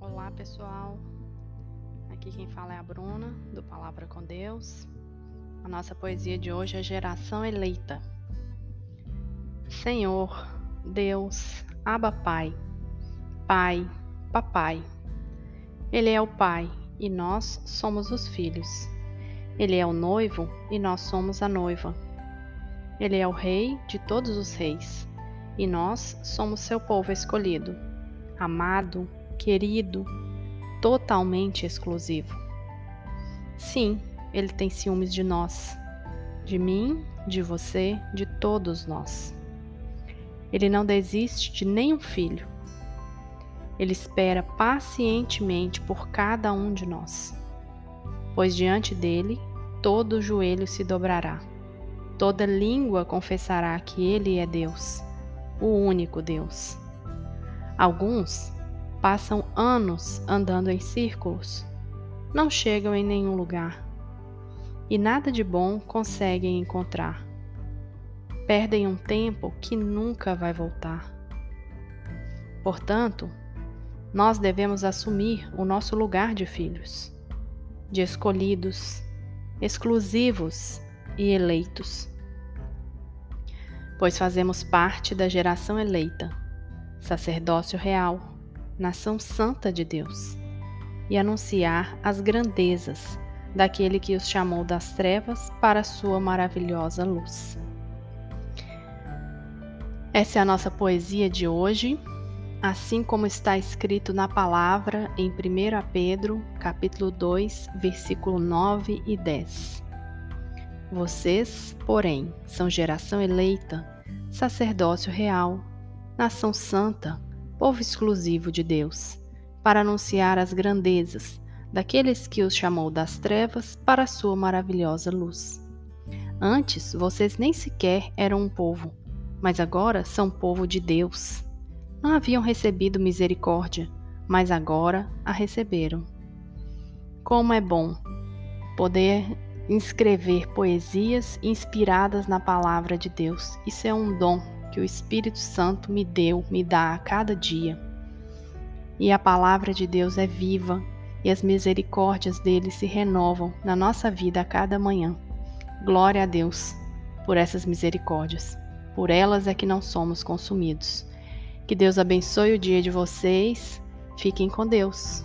Olá pessoal, aqui quem fala é a Bruna do Palavra com Deus. A nossa poesia de hoje é Geração Eleita. Senhor, Deus, Abba Pai, Pai, Papai. Ele é o Pai e nós somos os filhos. Ele é o noivo e nós somos a noiva. Ele é o Rei de todos os reis e nós somos seu povo escolhido, amado, querido, totalmente exclusivo. Sim, ele tem ciúmes de nós, de mim, de você, de todos nós. Ele não desiste de nenhum filho. Ele espera pacientemente por cada um de nós, pois diante dele todo joelho se dobrará, toda língua confessará que ele é Deus o único Deus. Alguns passam anos andando em círculos, não chegam em nenhum lugar e nada de bom conseguem encontrar. Perdem um tempo que nunca vai voltar. Portanto, nós devemos assumir o nosso lugar de filhos, de escolhidos, exclusivos e eleitos pois fazemos parte da geração eleita, sacerdócio real, nação santa de Deus, e anunciar as grandezas daquele que os chamou das trevas para a sua maravilhosa luz. Essa é a nossa poesia de hoje, assim como está escrito na palavra em 1 Pedro, capítulo 2, versículo 9 e 10. Vocês, porém, são geração eleita, sacerdócio real, nação santa, povo exclusivo de Deus, para anunciar as grandezas daqueles que os chamou das trevas para a sua maravilhosa luz. Antes vocês nem sequer eram um povo, mas agora são povo de Deus. Não haviam recebido misericórdia, mas agora a receberam. Como é bom poder escrever poesias inspiradas na palavra de Deus. Isso é um dom que o Espírito Santo me deu, me dá a cada dia. E a palavra de Deus é viva e as misericórdias dele se renovam na nossa vida a cada manhã. Glória a Deus por essas misericórdias. Por elas é que não somos consumidos. Que Deus abençoe o dia de vocês. Fiquem com Deus.